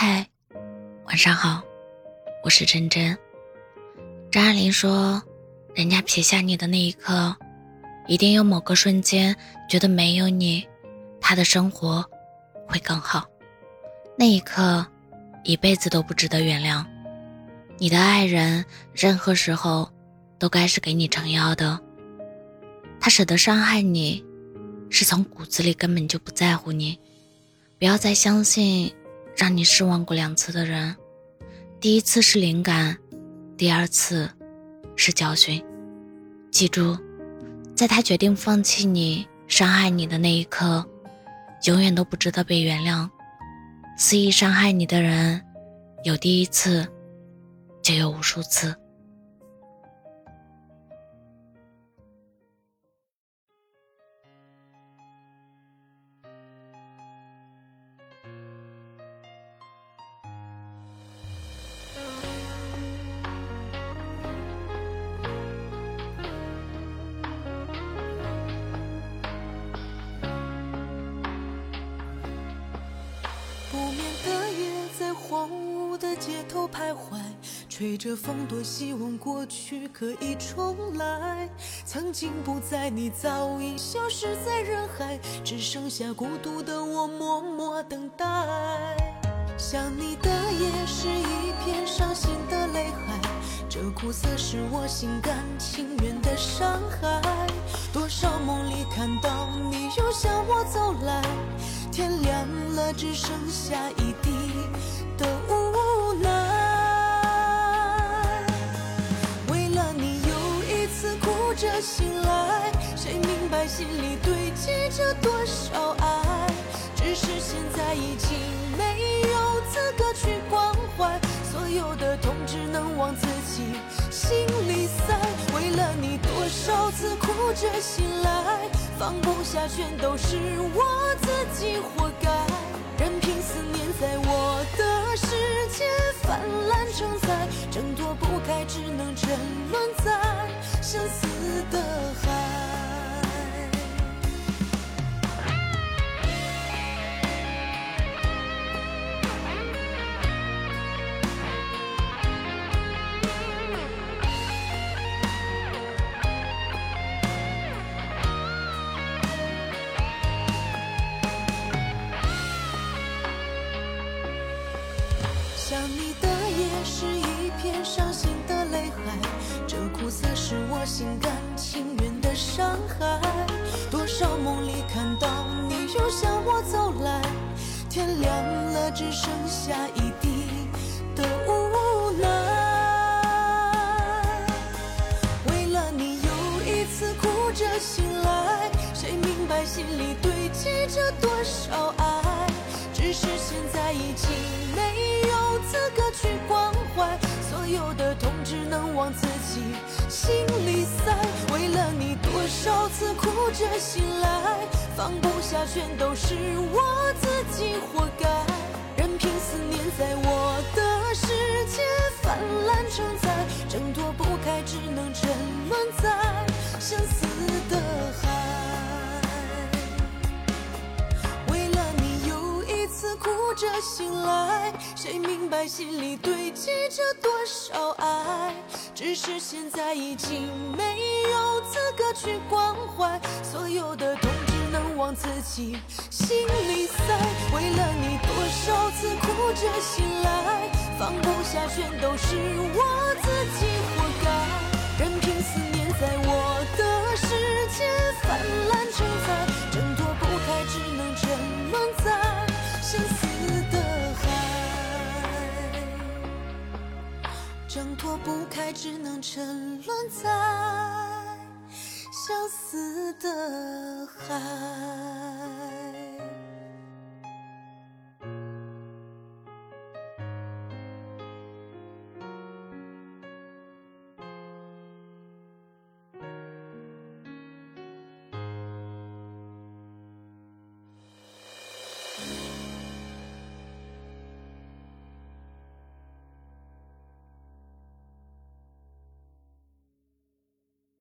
嗨，晚上好，我是真真。张爱玲说：“人家撇下你的那一刻，一定有某个瞬间觉得没有你，他的生活会更好。那一刻，一辈子都不值得原谅。你的爱人，任何时候都该是给你撑腰的。他舍得伤害你，是从骨子里根本就不在乎你。不要再相信。”让你失望过两次的人，第一次是灵感，第二次是教训。记住，在他决定放弃你、伤害你的那一刻，永远都不值得被原谅。肆意伤害你的人，有第一次，就有无数次。荒芜的街头徘徊，吹着风，多希望过去可以重来。曾经不在，你早已消失在人海，只剩下孤独的我默默等待。想你的夜是一片伤心的泪海，这苦涩是我心甘情愿的伤害。多少梦里看到你又向我走来，天亮了，只剩下一地的无奈。为了你，又一次哭。着醒来，谁明白心里堆积着多少爱？只是现在已经没有资格去关怀，所有的痛只能往自己心里塞。为了你，多少次哭哭着醒来，放不下全都是我自己活该。任凭思念在我的世界泛滥成灾，挣脱不开，只能沉想你的夜是一片伤心的泪海，这苦涩是我心甘。情愿的伤害，多少梦里看到你又向我走来，天亮了只剩下一地的无奈。为了你又一次哭着醒来，谁明白心里堆积着多少爱？只是现在已经有的痛只能往自己心里塞。为了你多少次哭着醒来，放不下全都是我自己活该。着醒来，谁明白心里堆积着多少爱？只是现在已经没有资格去关怀，所有的痛只能往自己心里塞。为了你，多少次哭着醒来，放不下全都是我自己活该。挣脱不开，只能沉沦在相思的海。